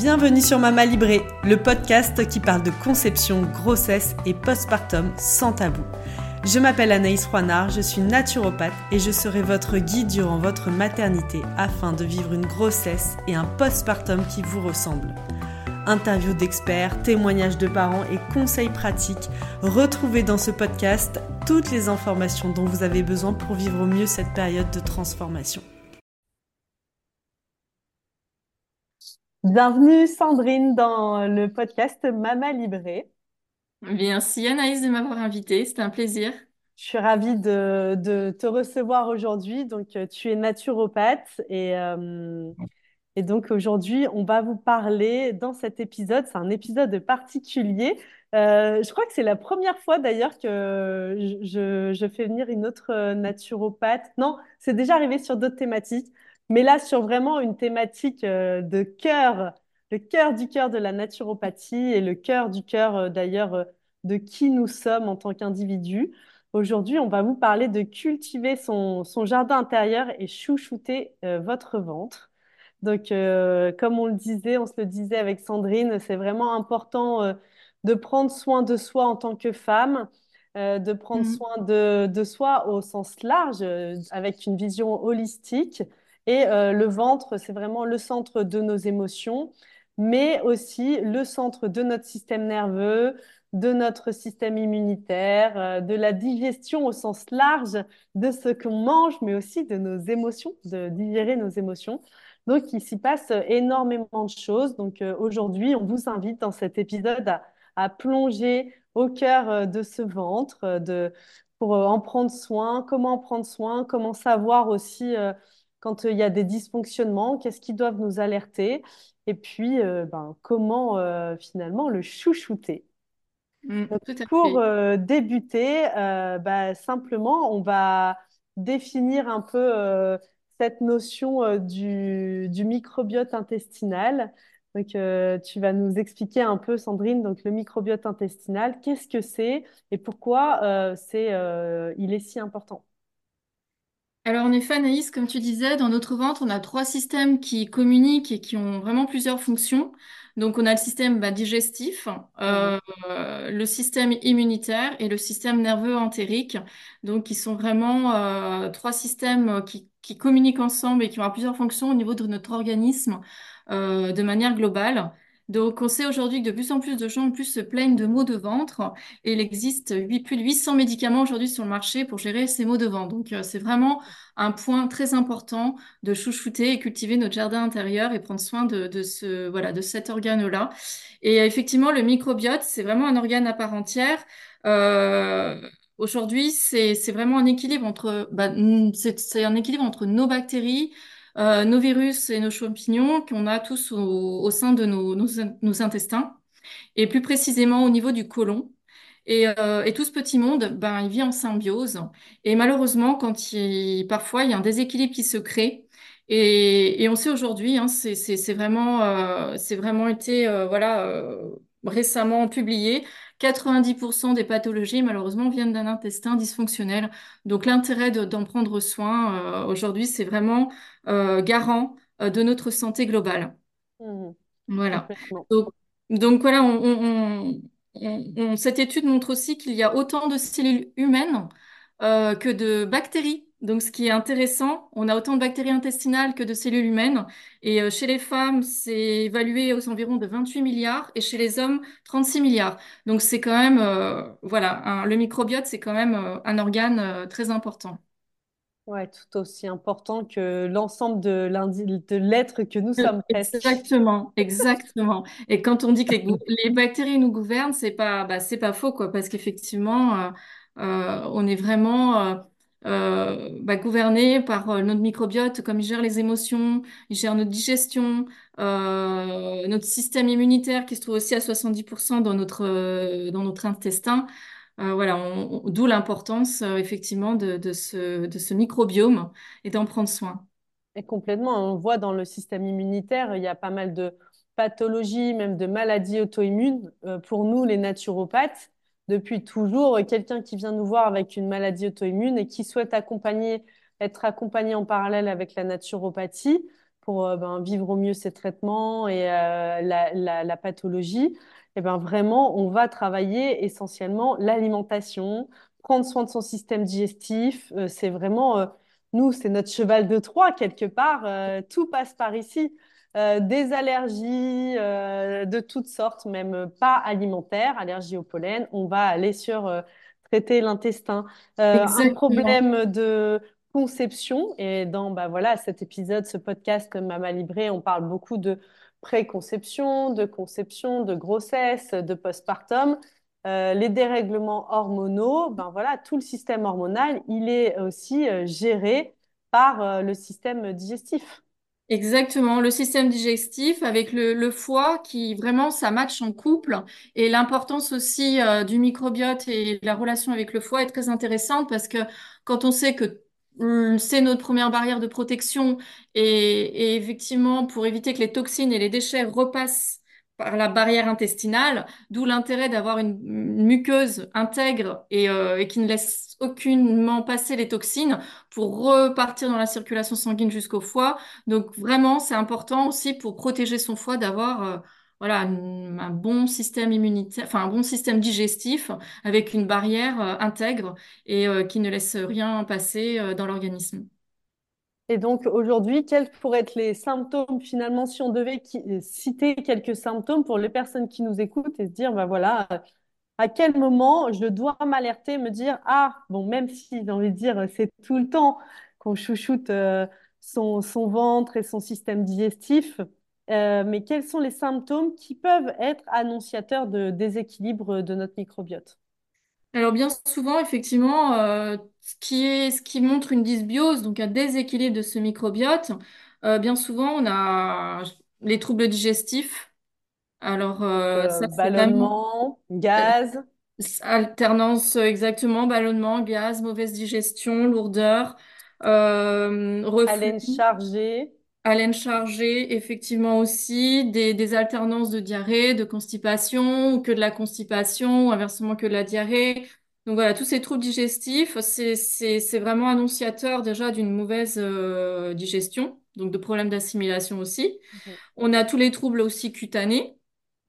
Bienvenue sur Mama Libré, le podcast qui parle de conception, grossesse et postpartum sans tabou. Je m'appelle Anaïs Roinard, je suis naturopathe et je serai votre guide durant votre maternité afin de vivre une grossesse et un postpartum qui vous ressemblent. Interviews d'experts, témoignages de parents et conseils pratiques, retrouvez dans ce podcast toutes les informations dont vous avez besoin pour vivre au mieux cette période de transformation. Bienvenue Sandrine dans le podcast Mama Libré. Merci Anaïs de m'avoir invitée, c'était un plaisir. Je suis ravie de, de te recevoir aujourd'hui. Donc, euh, tu es naturopathe et, euh, et donc aujourd'hui, on va vous parler dans cet épisode. C'est un épisode particulier. Euh, je crois que c'est la première fois d'ailleurs que je, je fais venir une autre naturopathe. Non, c'est déjà arrivé sur d'autres thématiques. Mais là, sur vraiment une thématique euh, de cœur, le cœur du cœur de la naturopathie et le cœur du cœur euh, d'ailleurs euh, de qui nous sommes en tant qu'individus. Aujourd'hui, on va vous parler de cultiver son, son jardin intérieur et chouchouter votre ventre. Donc, comme on le disait, on se le disait avec Sandrine, c'est vraiment important de prendre soin de soi en tant que femme, de prendre Mhm. soin de, de soi au sens large, avec une vision holistique. Et euh, le ventre, c'est vraiment le centre de nos émotions, mais aussi le centre de notre système nerveux, de notre système immunitaire, euh, de la digestion au sens large de ce qu'on mange, mais aussi de nos émotions, de digérer nos émotions. Donc, il s'y passe énormément de choses. Donc, euh, aujourd'hui, on vous invite dans cet épisode à, plonger au cœur de ce ventre, pour en prendre soin, comment en prendre soin, comment savoir aussi quand euh, il y a des dysfonctionnements, qu'est-ce qui doivent nous alerter, et puis euh, ben, comment euh, finalement le chouchouter. Donc, à pour euh, débuter, bah, simplement, on va définir un peu cette notion du, du microbiote intestinal. Donc, tu vas nous expliquer un peu, Sandrine, donc le microbiote intestinal, qu'est-ce que c'est et pourquoi c'est, il est si important. Alors en effet, Anaïs, comme tu disais, dans notre ventre, on a trois systèmes qui communiquent et qui ont vraiment plusieurs fonctions. Donc on a le système bah, digestif, Mhm. euh, le système immunitaire et le système nerveux entérique. Donc qui sont vraiment euh, trois systèmes qui, qui communiquent ensemble et qui ont plusieurs fonctions au niveau de notre organisme euh, de manière globale. Donc on sait aujourd'hui que de plus en plus de gens en plus se plaignent de maux de ventre et il existe plus de 800 médicaments aujourd'hui sur le marché pour gérer ces maux de ventre. Donc euh, c'est vraiment un point très important de chouchouter et cultiver notre jardin intérieur et prendre soin de, ce, voilà, de cet organe-là. Et effectivement, le microbiote, c'est vraiment un organe à part entière. Euh, aujourd'hui, c'est, vraiment un équilibre entre, bah, c'est un équilibre entre nos bactéries, euh, nos virus et nos champignons qu'on a tous au, au sein de nos, nos, nos intestins et plus précisément au niveau du côlon. Et, euh, et tout ce petit monde, ben, il vit en symbiose. Et malheureusement, quand il, parfois, il y a un déséquilibre qui se crée. Et, et on sait aujourd'hui, hein, c'est, vraiment, euh, c'est vraiment été euh, voilà, euh, récemment publié. 90% des pathologies, malheureusement, viennent d'un intestin dysfonctionnel. Donc l'intérêt de- d'en prendre soin euh, aujourd'hui, c'est vraiment euh, garant euh, de notre santé globale. Mhm. Voilà. Donc, donc voilà, on, on- on- on- on- cette étude montre aussi qu'il y a autant de cellules humaines que de bactéries. Donc ce qui est intéressant, on a autant de bactéries intestinales que de cellules humaines. Et euh, chez les femmes, c'est évalué aux environs de 28 milliards et chez les hommes, 36 milliards. Donc c'est quand même, euh, voilà, un- le microbiote, c'est quand même euh, un organe euh, très important. Ouais, tout aussi important que l'ensemble de l'être que nous sommes. Exactement, exactement. Et quand on dit que les, bactéries nous gouvernent, c'est pas, bah, c'est pas faux, quoi, parce qu'effectivement, on est vraiment euh, bah, gouverné par euh, notre microbiote, comme il gère les émotions, il gère notre digestion, euh, notre système immunitaire qui se trouve aussi à 70% dans notre, euh, dans notre intestin. Voilà, d'où l'importance, effectivement, de, de ce, de ce microbiome et d'en prendre soin. Et complètement, on voit dans le système immunitaire, il y a pas mal de pathologies, même de maladies auto-immunes. Pour nous, les naturopathes, depuis toujours, euh, quelqu'un qui vient nous voir avec une maladie auto-immune et qui souhaite accompagner, être accompagné en parallèle avec la naturopathie, pour euh, ben, vivre au mieux ces traitements et euh, la, pathologie, et ben vraiment, on va travailler essentiellement l'alimentation, prendre soin de son système digestif. C'est vraiment, nous, c'est notre cheval de Troie quelque part. Tout passe par ici. Euh, des allergies euh, de toutes sortes, même pas alimentaires, allergies au pollen. On va aller sur euh, traiter l'intestin. Un problème de conception. Et dans bah, voilà, cet épisode, ce podcast Mama Libré, on parle beaucoup de préconception, de conception, de grossesse, de postpartum. Euh, les dérèglements hormonaux, ben voilà, tout le système hormonal, il est aussi euh, géré par euh, le système digestif. Exactement, le système digestif avec le, foie qui vraiment ça match en couple et l'importance aussi euh, du microbiote et la relation avec le foie est très intéressante parce que quand on sait que hum, c'est notre première barrière de protection et, et effectivement pour éviter que les toxines et les déchets repassent par la barrière intestinale, d'où l'intérêt d'avoir une, muqueuse intègre et, euh, et qui ne laisse aucunement passer les toxines pour repartir dans la circulation sanguine jusqu'au foie. Donc vraiment, c'est important aussi pour protéger son foie d'avoir euh, voilà, un, bon système immunitaire, enfin un bon système digestif avec une barrière euh, intègre et qui ne laisse rien passer dans l'organisme. Et donc aujourd'hui, quels pourraient être les symptômes finalement si on devait citer quelques symptômes pour les personnes qui nous écoutent et se dire, ben voilà, à quel moment je dois m'alerter, me dire, ah, bon, même si j'ai envie de dire, c'est tout le temps qu'on chouchoute euh, son, son ventre et son système digestif, euh, mais quels sont les symptômes qui peuvent être annonciateurs de déséquilibre de notre microbiote? Alors bien souvent, effectivement, euh, ce qui est, ce qui montre une dysbiose, donc un déséquilibre de ce microbiote, euh, bien souvent, on a les troubles digestifs. Alors euh, Euh, ça, c'est vraiment ballonnement, gaz, Alternance, euh, exactement, ballonnement, gaz, mauvaise digestion, lourdeur, euh, reflux, haleine chargée. Haleine chargée, effectivement aussi, des, des alternances de diarrhée, de constipation, ou que de la constipation, ou inversement que de la diarrhée. Donc voilà, tous ces troubles digestifs, c'est, c'est, c'est vraiment annonciateur déjà d'une mauvaise euh, digestion, donc de problèmes d'assimilation aussi. On a tous les troubles aussi cutanés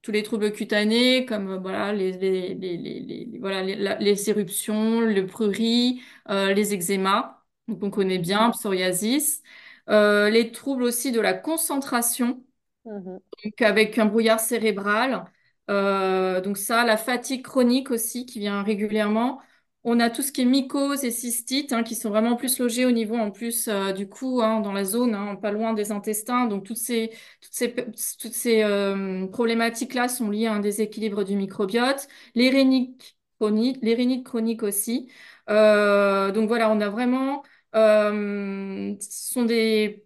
tous les troubles cutanés comme euh, voilà les, les, les, les, les- voilà les, la- les éruptions, le prurit, euh, les eczémas, donc on connaît bien, psoriasis, Euh, les troubles aussi de la concentration mhm, donc avec un brouillard cérébral. Euh, donc ça, la fatigue chronique aussi qui vient régulièrement. On a tout ce qui est mycose et cystite hein, qui sont vraiment plus logés au niveau en plus euh, du cou, hein, dans la zone, hein, pas loin des intestins. Donc toutes ces, toutes ces, toutes ces euh, problématiques-là sont liées à un déséquilibre du microbiote. Les rhinites chroniques, les rhinites chroniques aussi. Donc voilà, on a vraiment, euh, ce sont des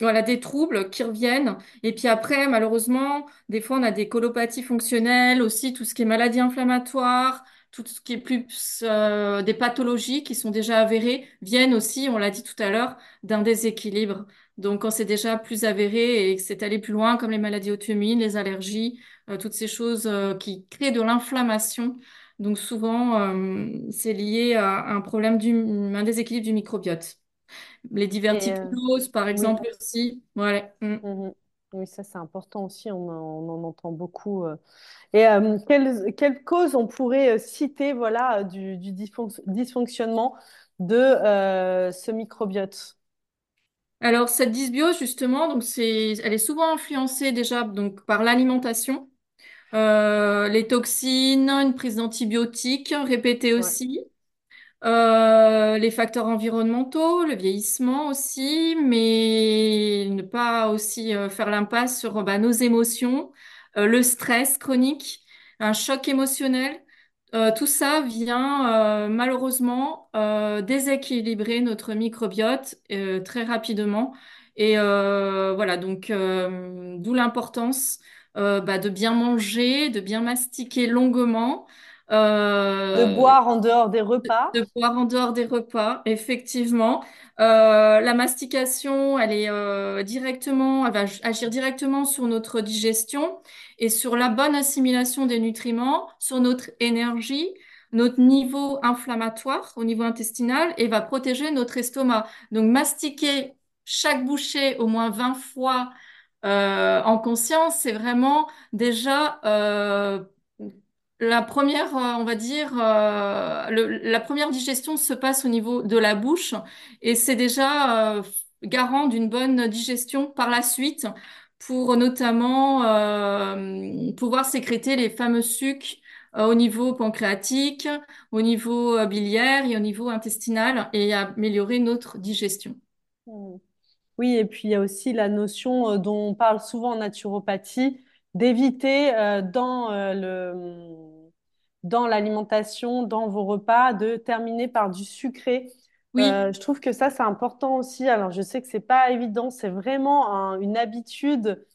voilà, des troubles qui reviennent. Et puis après, malheureusement, des fois, on a des colopathies fonctionnelles, aussi tout ce qui est maladie inflammatoire, tout ce qui est plus euh, des pathologies qui sont déjà avérées, viennent aussi, on l'a dit tout à l'heure, d'un déséquilibre. Donc, quand c'est déjà plus avéré et que c'est allé plus loin, comme les maladies auto-immunes, les allergies, euh, toutes ces choses qui créent de l'inflammation. Donc, souvent, euh, c'est lié à un problème du, un déséquilibre du microbiote. Les Et euh, diverticuloses, par oui. exemple, aussi. Mm. Mhm. Oui, ça c'est important aussi, on en, on en entend beaucoup. euh. Et euh, quelles, causes on pourrait citer voilà, du, du dysfonc- dysfonctionnement de ce microbiote? Alors, cette dysbiose, justement, donc c'est, elle est souvent influencée déjà donc, par l'alimentation, euh, les toxines, une prise d'antibiotiques répétée aussi. Euh, les facteurs environnementaux, le vieillissement aussi, mais ne pas aussi euh, faire l'impasse sur bah, nos émotions, euh, le stress chronique, un choc émotionnel. Euh, tout ça vient euh, malheureusement euh, déséquilibrer notre microbiote euh, très rapidement. Et euh, voilà, donc euh, d'où l'importance euh, bah, de bien manger, de bien mastiquer longuement. De Euh, boire en dehors des repas. de boire en dehors des repas, effectivement. Euh, la mastication, elle est euh, directement, elle va agir directement sur notre digestion et sur la bonne assimilation des nutriments, sur notre énergie, notre niveau inflammatoire au niveau intestinal et va protéger notre estomac. Donc, mastiquer chaque bouchée au moins 20 fois euh, en conscience, c'est vraiment déjà euh, la première, euh, on va dire, euh, le- la première digestion se passe au niveau de la bouche et c'est déjà euh, garant d'une bonne digestion par la suite pour notamment euh, pouvoir sécréter les fameux sucs euh, au niveau pancréatique, au niveau euh, biliaire et au niveau intestinal et améliorer notre digestion. Mm. Oui, et puis il y a aussi la notion euh, dont on parle souvent en naturopathie, d'éviter euh, dans euh, le, dans l'alimentation, dans vos repas, de terminer par du sucré. Oui, je trouve que ça, c'est important aussi. Alors, je sais que c'est pas évident, c'est vraiment un- une habitude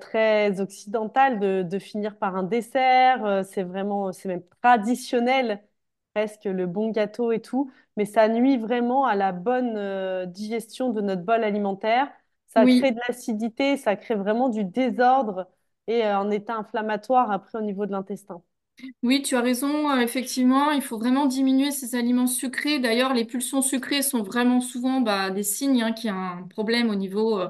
très occidentale de, de finir par un dessert. C'est vraiment, c'est même traditionnel, le bon gâteau et tout mais ça nuit vraiment à la bonne euh, digestion de notre bol alimentaire. Ça crée de l'acidité, ça crée vraiment du désordre et euh, un état inflammatoire après au niveau de l'intestin. Oui, tu as raison. euh, effectivement, il faut vraiment diminuer ces aliments sucrés. D'ailleurs, les pulsions sucrées sont vraiment souvent bah, des signes hein, qu'il y a un problème au niveau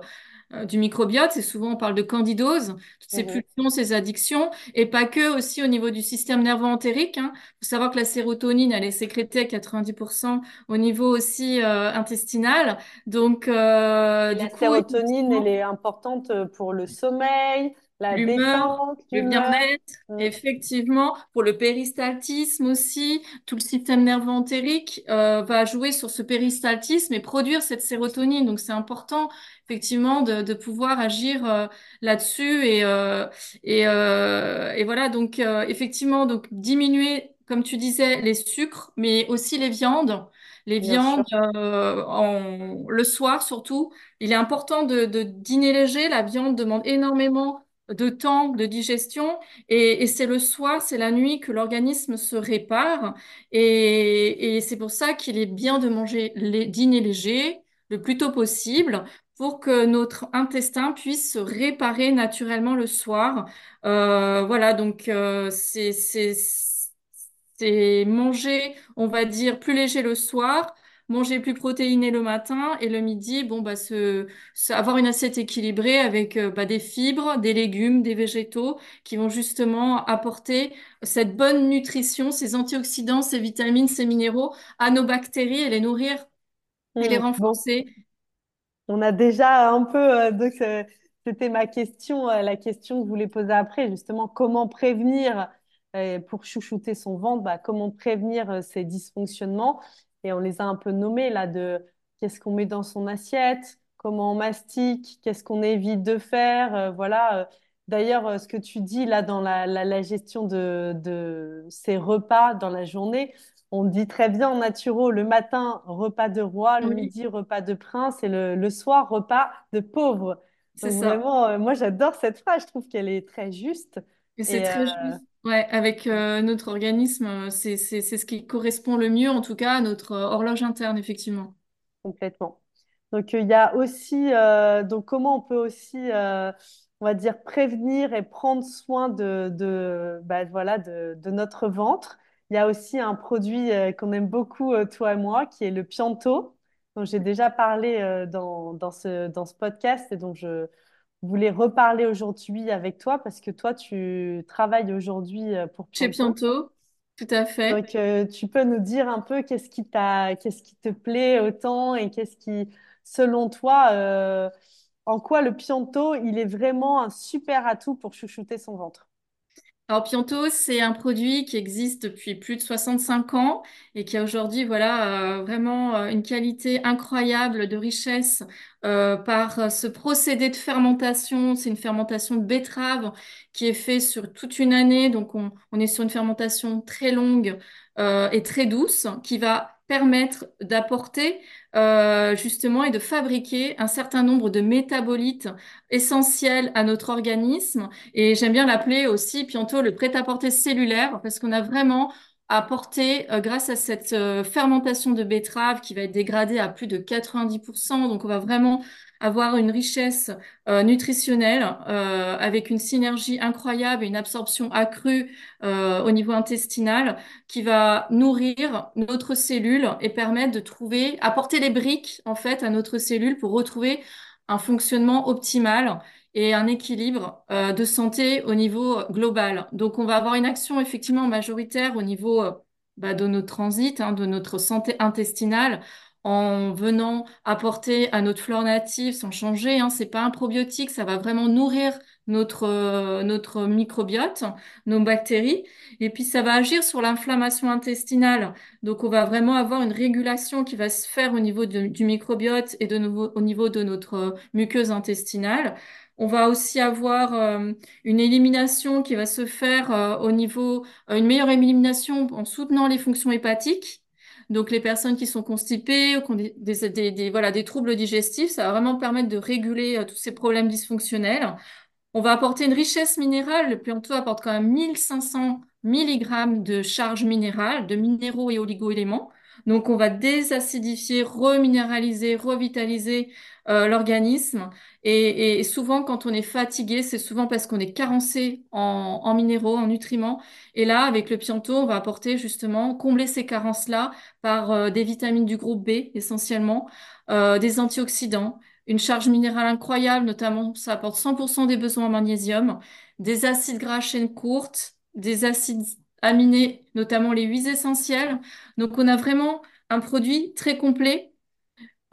euh, euh, du microbiote. C'est souvent, on parle de candidose, toutes ces Mhm. pulsions, ces addictions, et pas que aussi au niveau du système nerveux entérique. Il faut savoir que la sérotonine, elle est sécrétée à 90% au niveau aussi euh, intestinal. Donc, euh, Et du la coup, sérotonine, elle est importante pour le sommeil, la L'humeur, le bien-être, effectivement, pour le péristaltisme aussi, tout le système nerveux entérique euh, va jouer sur ce péristaltisme et produire cette sérotonine. Donc c'est important, effectivement, de, de pouvoir agir euh, là-dessus et euh, et, euh, et voilà. Donc euh, effectivement, donc diminuer, comme tu disais, les sucres, mais aussi les viandes. Les viandes euh, en, le soir surtout. Il est important de, de dîner léger. La viande demande énormément de temps de digestion et, et c'est le soir, c'est la nuit que l'organisme se répare et, et c'est pour ça qu'il est bien de manger les dîner léger le plus tôt possible pour que notre intestin puisse se réparer naturellement le soir. Euh, voilà, donc euh, c'est manger, on va dire, plus léger le soir. Manger plus protéiné le matin et le midi, bon bah se avoir une assiette équilibrée avec euh, bah, des fibres, des légumes, des végétaux qui vont justement apporter cette bonne nutrition, ces antioxydants, ces vitamines, ces minéraux à nos bactéries et les nourrir et les Mm. Bon, renforcer. On a déjà un peu, euh, donc euh, c'était ma question, euh, la question que je voulais poser après, justement, comment prévenir pour chouchouter son ventre, bah, comment prévenir ces dysfonctionnements. Et on les a un peu nommés là de qu'est-ce qu'on met dans son assiette, comment on mastique, qu'est-ce qu'on évite de faire. euh, voilà. euh. D'ailleurs, euh, ce que tu dis là dans la, la, la gestion de, de ces repas dans la journée, on dit très bien en naturo, le matin, repas de roi, le Oui, midi, repas de prince et le, le soir, repas de pauvre. c'est ça. vraiment, euh, moi j'adore cette phrase, je trouve qu'elle est très juste. Et c'est euh, très juste. Ouais, avec euh, notre organisme, euh, c'est ce qui correspond le mieux, en tout cas, à notre euh, horloge interne, effectivement. Complètement. Donc, il y a aussi, donc comment on peut aussi, on va dire, prévenir et prendre soin de, de, bah, voilà, de, de notre ventre. Il y a aussi un produit qu'on aime beaucoup, toi et moi, qui est le Pianto, dont j'ai déjà parlé dans, dans ce, dans ce podcast et dont je voulais reparler aujourd'hui avec toi parce que toi, tu travailles aujourd'hui euh, pour Chez Pianto. Tout à fait. Donc, euh, tu peux nous dire un peu qu'est-ce qui t'a, qu'est-ce qui te plaît autant et qu'est-ce qui, selon toi, euh, en quoi le Pianto, il est vraiment un super atout pour chouchouter son ventre? Alors, Pianto, c'est un produit qui existe depuis plus de 65 ans et qui a aujourd'hui, voilà, euh, vraiment euh, une qualité incroyable de richesse euh, par ce procédé de fermentation. C'est une fermentation de betterave qui est fait sur toute une année. Donc, on, est sur une fermentation très longue et très douce qui va permettre d'apporter euh, justement et de fabriquer un certain nombre de métabolites essentiels à notre organisme. Et j'aime bien l'appeler aussi bientôt le prêt-à-porter cellulaire parce qu'on a vraiment apporter, euh, grâce à cette euh, fermentation de betterave qui va être dégradée à plus de 90%. Donc, on va vraiment avoir une richesse euh, nutritionnelle avec une synergie incroyable et une absorption accrue au niveau intestinal qui va nourrir notre cellule et permettre de trouver, apporter les briques en fait à notre cellule pour retrouver un fonctionnement optimal et un équilibre euh, de santé au niveau global. Donc, on va avoir une action effectivement majoritaire au niveau euh, bah, de notre transit, hein, de notre santé intestinale, en venant apporter à notre flore native sans changer. Hein, c'est pas un probiotique, ça va vraiment nourrir notre euh, notre microbiote, nos bactéries, et puis ça va agir sur l'inflammation intestinale. Donc, on va vraiment avoir une régulation qui va se faire au niveau du microbiote et de nouveau au niveau de notre muqueuse intestinale. On va aussi avoir euh, une élimination qui va se faire euh, au niveau, euh, une meilleure élimination en soutenant les fonctions hépatiques. Donc les personnes qui sont constipées, qui ont des, des, voilà, des troubles digestifs, ça va vraiment permettre de réguler tous ces problèmes dysfonctionnels. On va apporter une richesse minérale. Le Pianto apporte quand même 1500 mg de charge minérale, de minéraux et oligo-éléments. Donc on va désacidifier, reminéraliser, revitaliser l'organisme et, souvent, quand on est fatigué, c'est souvent parce qu'on est carencé en, minéraux, en nutriments. Et là, avec le Pianto, on va apporter justement, combler ces carences-là par euh, des vitamines du groupe B essentiellement, euh, des antioxydants, une charge minérale incroyable, notamment ça apporte 100% des besoins en magnésium, des acides gras chaîne courte, des acides aminés, notamment les huiles essentielles. Donc on a vraiment un produit très complet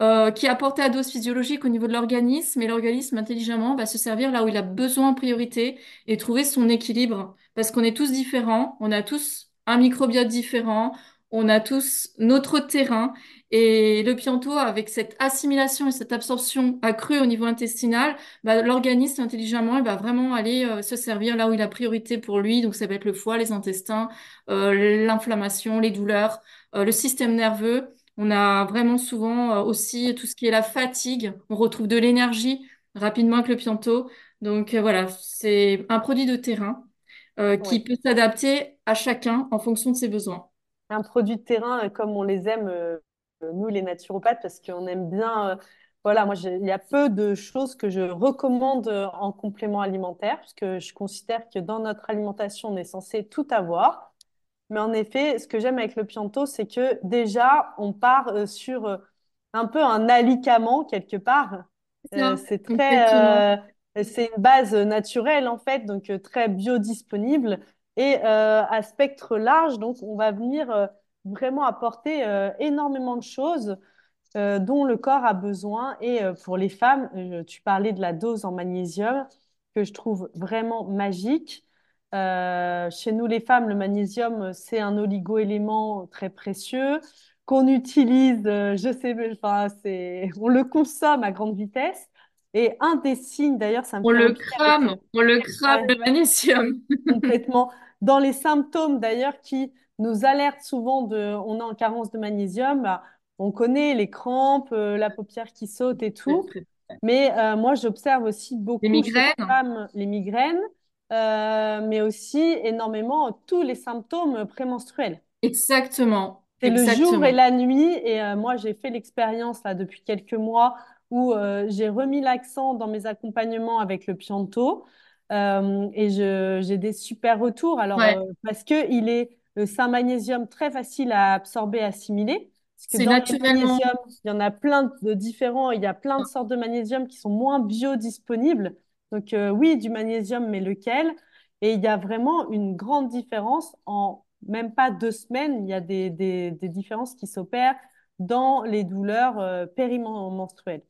euh, qui est apporté à dose physiologique au niveau de l'organisme, et l'organisme intelligemment va se servir là où il a besoin en priorité et trouver son équilibre. Parce qu'on est tous différents, on a tous un microbiote différent, on a tous notre terrain, et le pianto, avec cette assimilation et cette absorption accrue au niveau intestinal, bah, l'organisme intelligemment il va vraiment aller euh, se servir là où il a priorité pour lui. Donc ça va être le foie, les intestins, euh, l'inflammation, les douleurs, le système nerveux. On a vraiment souvent euh, aussi tout ce qui est la fatigue. On retrouve de l'énergie rapidement avec le Pianto. Donc euh, voilà, c'est un produit de terrain euh, qui peut s'adapter à chacun en fonction de ses besoins. Un produit de terrain comme on les aime, nous les naturopathes, parce qu'on aime bien. voilà, moi, il y a peu de choses que je recommande en complément alimentaire, puisque je considère que dans notre alimentation, on est censé tout avoir. Mais en effet, ce que j'aime avec le Pianto, c'est que déjà, on part euh, sur euh, un peu un alicament quelque part. Euh, c'est très, c'est une base naturelle en fait, donc très biodisponible et à spectre large. Donc, on va venir vraiment apporter énormément de choses dont le corps a besoin. Et pour les femmes, tu parlais de la dose en magnésium que je trouve vraiment magique. Euh, chez nous, les femmes, le magnésium, c'est un oligo-élément très précieux qu'on utilise, euh, je sais, enfin, c'est, on le consomme à grande vitesse. Et un des signes, d'ailleurs, ça me On le crame, on le crame, le magnésium. complètement. Dans les symptômes, d'ailleurs, qui nous alertent souvent de, on est en carence de magnésium, bah, on connaît les crampes, euh, la paupière qui saute et tout. Mais moi, j'observe aussi beaucoup les migraines. femmes les migraines. Euh, mais aussi énormément tous les symptômes prémenstruels. Exactement. C'est le jour et la nuit. Et euh, moi, j'ai fait l'expérience là depuis quelques mois où euh, j'ai remis l'accent dans mes accompagnements avec le Pianto. et j'ai des super retours. Alors, parce que il est, c'est un magnésium très facile à absorber, assimiler. Dans naturellement... il y en a plein de différents, il y a plein de sortes de magnésium qui sont moins biodisponibles. Donc euh, oui, du magnésium, mais lequel? Et il y a vraiment une grande différence en même pas deux semaines. Il y a des, des, différences qui s'opèrent dans les douleurs euh, périmenstruelles.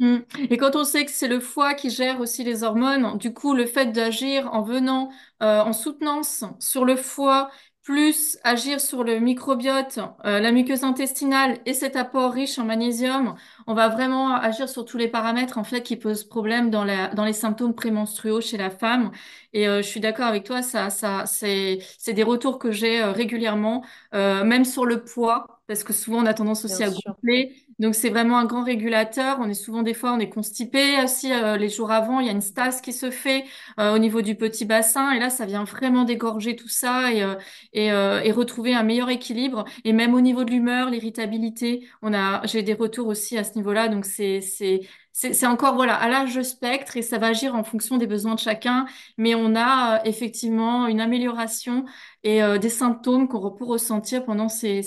Mmh. Et quand on sait que c'est le foie qui gère aussi les hormones, du coup, le fait d'agir en venant euh, en soutenance sur le foie plus agir sur le microbiote, euh, la muqueuse intestinale et cet apport riche en magnésium, on va vraiment agir sur tous les paramètres en fait qui posent problème dans, la, dans les symptômes prémenstruaux chez la femme. Et euh, je suis d'accord avec toi, ça, ça, c'est, c'est des retours que j'ai euh, régulièrement, même sur le poids, parce que souvent on a tendance aussi à gonfler. Donc c'est vraiment un grand régulateur. On est souvent des fois on est constipé aussi euh, les jours avant. Il y a une stase qui se fait euh, au niveau du petit bassin et là ça vient vraiment dégorger tout ça et euh, et, et retrouver un meilleur équilibre. Et même au niveau de l'humeur, l'irritabilité, on a j'ai des retours aussi à ce niveau-là. Donc c'est c'est c'est encore voilà à l'âge spectre et ça va agir en fonction des besoins de chacun. Mais on a effectivement une amélioration et euh, des symptômes qu'on peut ressentir pendant ces,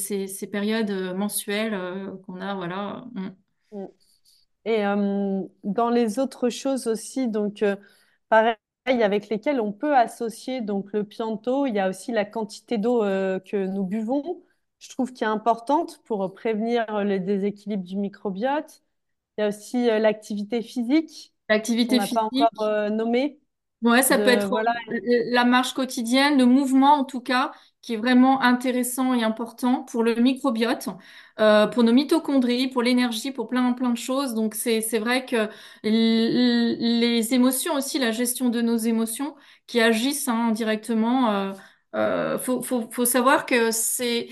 périodes euh, mensuelles euh, qu'on a, voilà. Mm. Mm. Et euh, dans les autres choses aussi, donc euh, pareil, avec lesquelles on peut associer donc le Pianto, il y a aussi la quantité d'eau euh, que nous buvons. Je trouve qui est importante pour prévenir le déséquilibre du microbiote. Il y a aussi euh, l'activité physique L'activité n'a pas encore physique, euh, nommée. Ouais, ça peut être voilà. euh, la marche quotidienne, le mouvement en tout cas, qui est vraiment intéressant et important pour le microbiote, euh, pour nos mitochondries, pour l'énergie, pour plein plein de choses. Donc c'est c'est vrai que les émotions aussi, la gestion de nos émotions qui agissent hein, directement. Euh, euh, faut, savoir que c'est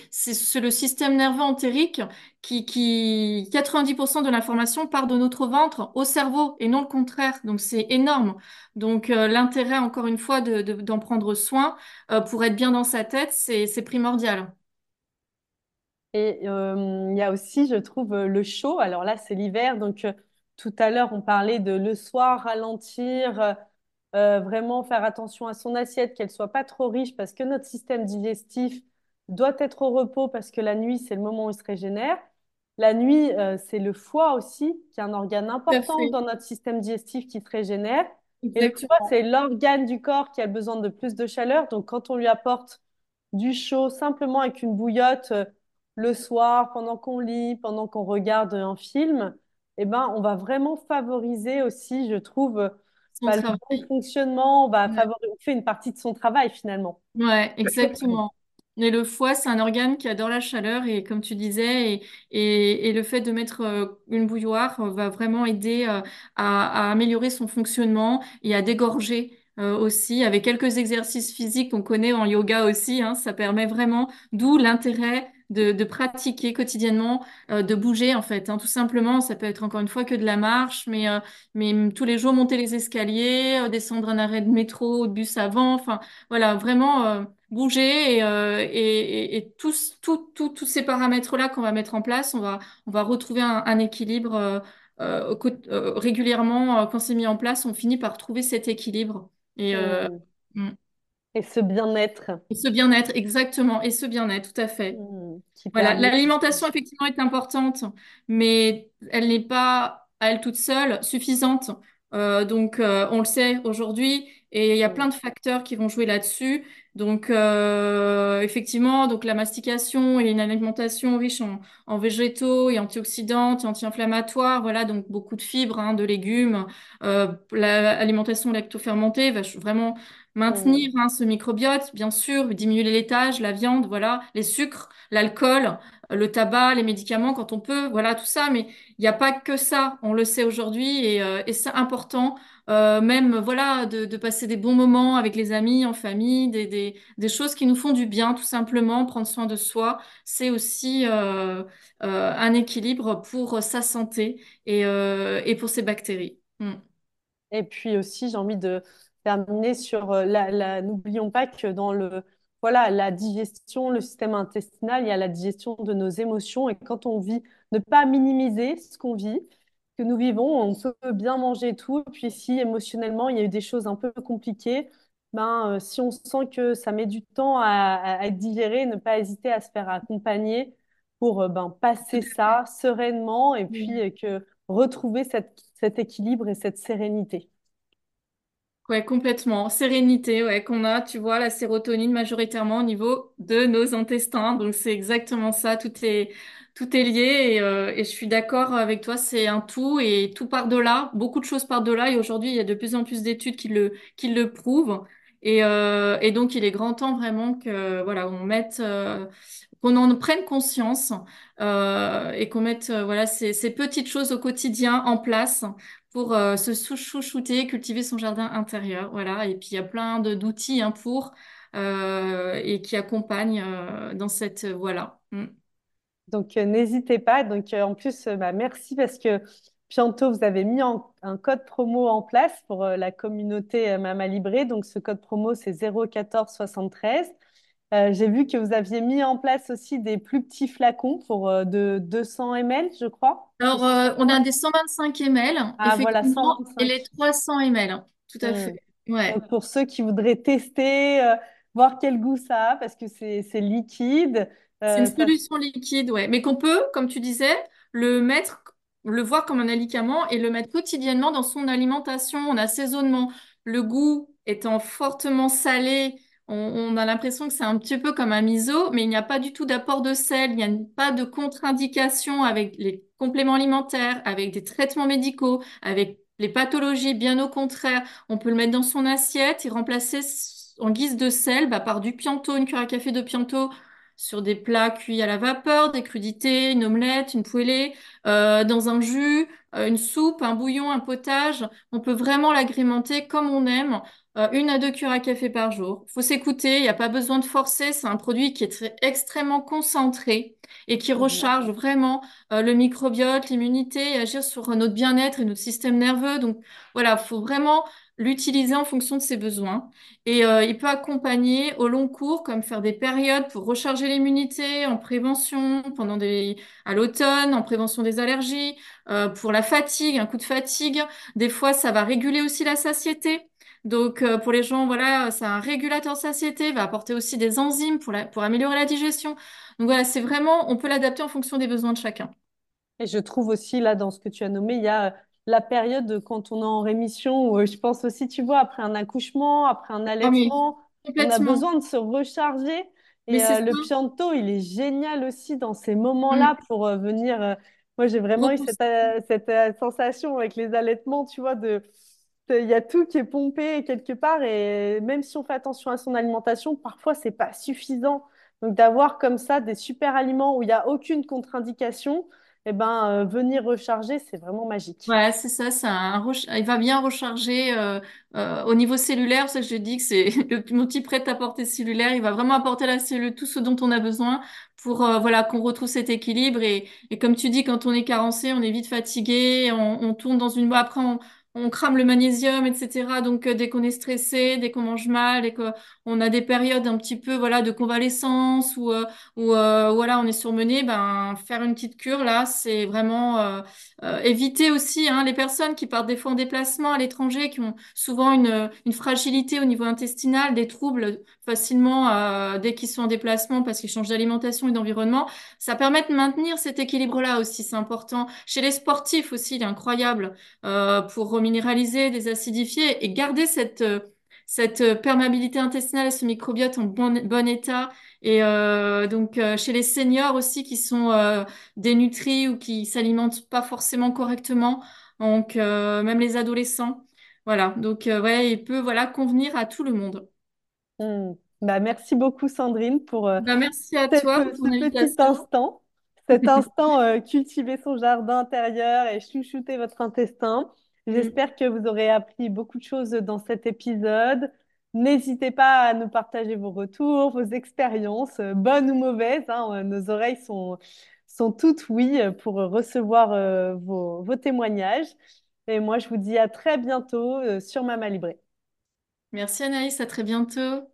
le système nerveux entérique qui qui 90% de l'information part de notre ventre au cerveau et non le contraire. Donc c'est énorme. Donc euh, l'intérêt, encore une fois, de, de- d'en prendre soin euh, pour être bien dans sa tête, c'est, primordial. Et euh, il y a aussi, je trouve, le chaud. Alors là, c'est l'hiver. Donc, tout à l'heure, on parlait de le soir, ralentir, euh, vraiment faire attention à son assiette, qu'elle soit pas trop riche, parce que notre système digestif doit être au repos, parce que la nuit, c'est le moment où il se régénère. La nuit, euh, c'est le foie aussi, qui est un organe important dans notre système digestif qui se régénère. Et le foie, Exactement. c'est l'organe du corps qui a besoin de plus de chaleur. Donc, quand on lui apporte du chaud simplement avec une bouillotte, euh, le soir, pendant qu'on lit, pendant qu'on regarde un film, eh ben, on va vraiment favoriser aussi, je trouve, le bon fonctionnement. On va Ouais. favoriser, on fait une partie de son travail finalement. Ouais, exactement. Et le foie, c'est un organe qui adore la chaleur et comme tu disais, et, et, et le fait de mettre euh, une bouilloire euh, va vraiment aider euh, à, à améliorer son fonctionnement et à dégorger euh, aussi avec quelques exercices physiques qu'on connaît en yoga aussi. Hein, ça permet vraiment, d'où l'intérêt de, de pratiquer quotidiennement, euh, de bouger en fait. Hein, tout simplement, ça peut être encore une fois que de la marche, mais, euh, mais tous les jours monter les escaliers, euh, descendre un arrêt de métro ou de bus avant, enfin voilà, vraiment bouger et, euh, et, tous, tout, tout- tous ces paramètres-là qu'on va mettre en place, on va, on va retrouver un, un équilibre euh, euh, euh, régulièrement. quand c'est mis en place, on finit par trouver cet équilibre et, euh, Hmm. mm. Et ce bien-être Et ce bien-être, exactement, et ce bien-être, tout à fait. qui Voilà, l'alimentation effectivement est importante, mais elle n'est pas à elle toute seule suffisante. Euh, donc, euh, on le sait aujourd'hui, et il y a Hmm, plein de facteurs qui vont jouer là-dessus. Donc, euh, effectivement, donc la mastication et une alimentation riche en, en végétaux et antioxydants, et anti-inflammatoires, voilà, donc beaucoup de fibres, hein, de légumes. L'alimentation lactofermentée va vraiment maintenir hmm, hein, ce microbiote, bien sûr, diminuer les laitages, la viande, voilà, les sucres l'alcool, le tabac, les médicaments quand on peut, voilà tout ça. Mais il n'y a pas que ça, on le sait aujourd'hui et, euh, et c'est important. euh, même voilà de, de passer des bons moments avec les amis, en famille, des, des, des choses qui nous font du bien, tout simplement. Prendre soin de soi, c'est aussi euh, un équilibre pour sa santé et, et pour ses bactéries. Mm. Et puis aussi, j'ai envie de terminer sur euh, la, la- n'oublions pas que dans le, voilà, la digestion, le système intestinal, il y a la digestion de nos émotions. Et quand on vit, ne pas minimiser ce qu'on vit, que nous vivons, on peut bien manger et tout. Puis si émotionnellement, il y a eu des choses un peu compliquées, ben, euh, si on sent que ça met du temps à, à- à être digéré, ne pas hésiter à se faire accompagner pour euh, ben, passer ça sereinement et puis euh, que retrouver cette, cet équilibre et cette sérénité. Ouais, complètement. Sérénité, ouais, qu'on a, tu vois, la sérotonine majoritairement au niveau de nos intestins. Donc, c'est exactement ça. Tout est, tout est lié et, euh, et je suis d'accord avec toi. C'est un tout et tout part de là. Beaucoup de choses partent de là et aujourd'hui, il y a de plus en plus d'études qui le, qui le prouvent. Et, euh, et donc, il est grand temps vraiment que, voilà, on mette, euh, qu'on en prenne conscience euh, et qu'on mette, euh, voilà, ces, petites choses au quotidien en place pour euh, se chouchouter, cultiver son jardin intérieur. Voilà. Et puis il y a plein d'outils hein, pour et qui accompagnent dans cette voie-là. Mm. Donc, n'hésitez pas. Donc, en plus, bah, merci parce que bientôt, vous avez mis un code promo en place pour la communauté Mama Libré. Donc, ce code promo, c'est 01473. Euh, j'ai vu que vous aviez mis en place aussi des plus petits flacons pour euh, de 200 ml, je crois. Alors, euh, on a des 125 ml, Ah, voilà, effectivement, et 125. les 300 ml. Tout à fait. Hmm. Ouais. Donc, pour ceux qui voudraient tester, voir quel goût ça a, parce que c'est liquide, C'est une ça... solution liquide, ouais. Mais qu'on peut, comme tu disais, le mettre, le voir comme un médicament et le mettre quotidiennement dans son alimentation, en assaisonnement. Le goût étant fortement salé, on, on a l'impression que c'est un petit peu comme un miso, mais il n'y a pas du tout d'apport de sel, il n'y a pas de contre-indication avec les compléments alimentaires, avec des traitements médicaux, avec les pathologies. Bien au contraire, on peut le mettre dans son assiette et remplacer en guise de sel bah, par du Pianto, une cuillère à café de Pianto sur des plats cuits à la vapeur, des crudités, une omelette, une poêlée, euh, dans un jus, euh, une soupe, un bouillon, un potage. On peut vraiment l'agrémenter comme on aime, euh, une à deux cuillères à café par jour. Faut s'écouter, il n'y a pas besoin de forcer. C'est un produit qui est très- extrêmement concentré et qui Mhm. recharge vraiment euh, le microbiote, l'immunité et agir sur notre bien-être et notre système nerveux. Donc voilà, faut vraiment l'utiliser en fonction de ses besoins. Et euh, il peut accompagner au long cours, comme faire des périodes pour recharger l'immunité en prévention pendant des à l'automne, en prévention des allergies, euh, pour la fatigue, un coup de fatigue. Des fois, ça va réguler aussi la satiété. Donc, euh, pour les gens, voilà, c'est un régulateur de satiété, va apporter aussi des enzymes pour la, pour améliorer la digestion. Donc voilà, c'est vraiment, on peut l'adapter en fonction des besoins de chacun. Et je trouve aussi, là, dans ce que tu as nommé, il y a euh, la période de quand on est en rémission, où euh, je pense aussi, tu vois, après un accouchement, après un Ah oui, allaitement, on a besoin de se recharger. Et euh, le Pianto, il est génial aussi dans ces Mm. moments-là pour euh, venir. euh, moi, j'ai vraiment eu cette, cette sensation avec les allaitements, tu vois, de- il y a tout qui est pompé quelque part. Et même si on fait attention à son alimentation, parfois, c'est pas suffisant. Donc, d'avoir comme ça des super aliments où il n'y a aucune contre-indication eh ben, euh, venir recharger, c'est vraiment magique. Ouais, c'est ça, il va bien recharger euh, euh, au niveau cellulaire, c'est que je dis que c'est le petit prêt-à-porter cellulaire, il va vraiment apporter la cellule tout ce dont on a besoin pour euh, voilà qu'on retrouve cet équilibre et, et comme tu dis, quand on est carencé, on est vite fatigué, on, on tourne dans une après on, on crame le magnésium, etc. Donc euh, dès qu'on est stressé, dès qu'on mange mal et qu'on a des périodes un petit peu voilà de convalescence ou euh, ou euh, voilà on est surmené, ben faire une petite cure là, c'est vraiment euh, euh, éviter aussi hein, les personnes qui partent des fois en déplacement à l'étranger, qui ont souvent une, une fragilité au niveau intestinal, des troubles facilement euh, dès qu'ils sont en déplacement parce qu'ils changent d'alimentation et d'environnement. Ça permet de maintenir cet équilibre-là aussi, c'est important. Chez les sportifs aussi, il est incroyable euh, pour reminéraliser, désacidifier et garder cette... euh, cette euh, perméabilité intestinale et ce microbiote en bon, bon état. Et euh, donc euh, chez les seniors aussi qui sont dénutris ou qui s'alimentent pas forcément correctement. Donc, même les adolescents. Voilà. Donc, ouais, il peut, voilà, convenir à tout le monde. Hmm. Bah, merci beaucoup, Sandrine, pour euh, Ben, merci à cette- toi pour ce petit instant. Cet instant, euh, cultiver son jardin intérieur et chouchouter votre intestin. Mm. J'espère que vous aurez appris beaucoup de choses dans cet épisode. N'hésitez pas à nous partager vos retours, vos expériences, euh, bonnes ou mauvaises. hein. Euh, Nos oreilles sont, sont toutes oui euh, pour recevoir euh, vos, vos témoignages. Et moi, je vous dis à très bientôt euh, sur Mama Libré. Merci Anaïs, à très bientôt.